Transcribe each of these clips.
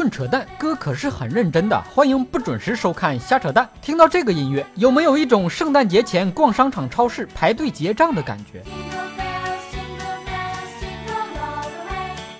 论扯淡，哥可是很认真的。欢迎不准时收看瞎扯淡。听到这个音乐，有没有一种圣诞节前逛商场、超市排队结账的感觉？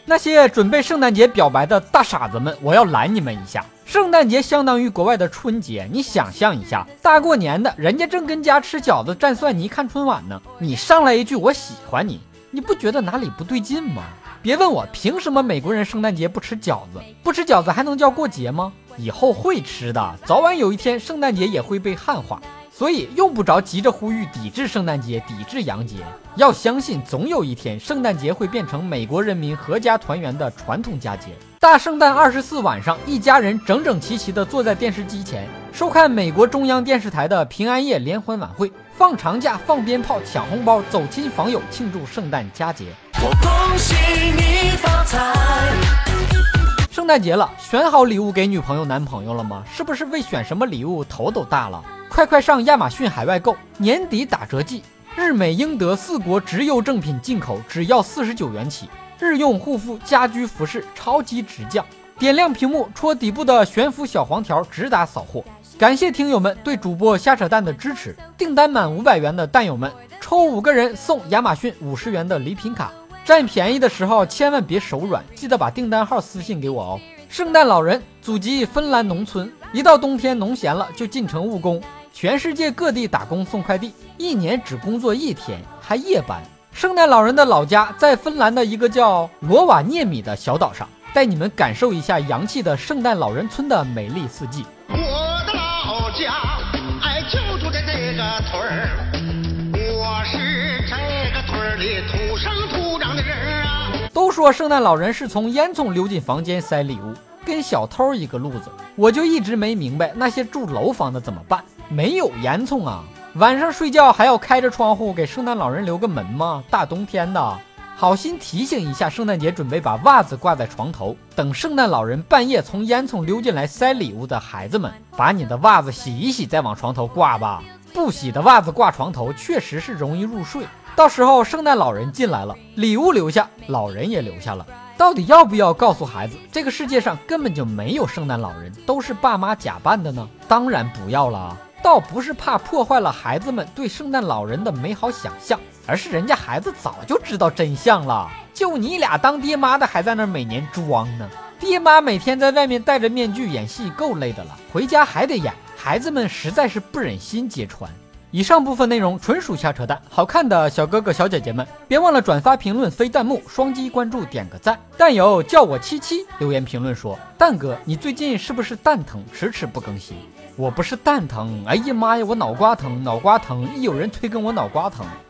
那些准备圣诞节表白的大傻子们，我要拦你们一下。圣诞节相当于国外的春节，你想象一下，大过年的，人家正跟家吃饺子、蘸蒜泥、看春晚呢，你上来一句我喜欢你，你不觉得哪里不对劲吗？别问我凭什么美国人圣诞节不吃饺子，不吃饺子还能叫过节吗？以后会吃的，早晚有一天圣诞节也会被汉化，所以用不着急着呼吁抵制圣诞节、抵制洋节。要相信总有一天圣诞节会变成美国人民合家团圆的传统佳节。大圣诞二十四晚上，一家人整整齐齐地坐在电视机前，收看美国中央电视台的平安夜联欢晚会，放长假、放鞭炮、抢红包、走亲访友，庆祝圣诞佳节。我恭喜你发财！圣诞节了，选好礼物给女朋友、男朋友了吗？是不是为选什么礼物头都大了？快快上亚马逊海外购，年底打折季，日美英德四国直邮正品进口只要四十九元起，日用护肤、家居服饰超级直降。点亮屏幕，戳底部的悬浮小黄条，直达扫货。感谢听友们对主播瞎扯淡的支持，订单满五百元的蛋友们，抽五个人送亚马逊五十元的礼品卡。占便宜的时候千万别手软，记得把订单号私信给我哦。圣诞老人祖籍芬兰农村，一到冬天农闲了就进城务工，全世界各地打工送快递，一年只工作一天，还夜班。圣诞老人的老家在芬兰的一个叫罗瓦涅米的小岛上，带你们感受一下洋气的圣诞老人村的美丽四季。我的老家，哎，就住在这个村儿，我是这个村里土生土长的人啊。都说圣诞老人是从烟囱溜进房间塞礼物，跟小偷一个路子。我就一直没明白那些住楼房的怎么办？没有烟囱啊，晚上睡觉还要开着窗户给圣诞老人留个门吗？大冬天的，好心提醒一下，圣诞节准备把袜子挂在床头，等圣诞老人半夜从烟囱溜进来塞礼物的孩子们，把你的袜子洗一洗再往床头挂吧。不洗的袜子挂床头确实是容易入睡。到时候圣诞老人进来了，礼物留下，老人也留下了。到底要不要告诉孩子，这个世界上根本就没有圣诞老人，都是爸妈假扮的呢？当然不要了。倒不是怕破坏了孩子们对圣诞老人的美好想象，而是人家孩子早就知道真相了。就你俩当爹妈的还在那每年装呢。爹妈每天在外面戴着面具演戏，够累的了，回家还得演，孩子们实在是不忍心揭穿。以上部分内容纯属瞎扯淡，好看的小哥哥小姐姐们，别忘了转发、评论、飞弹幕、双击关注、点个赞。蛋友叫我七七留言评论说：“蛋哥，你最近是不是蛋疼，迟迟不更新？”我不是蛋疼，哎呀妈呀，我脑瓜疼，脑瓜疼，一有人催更我脑瓜疼。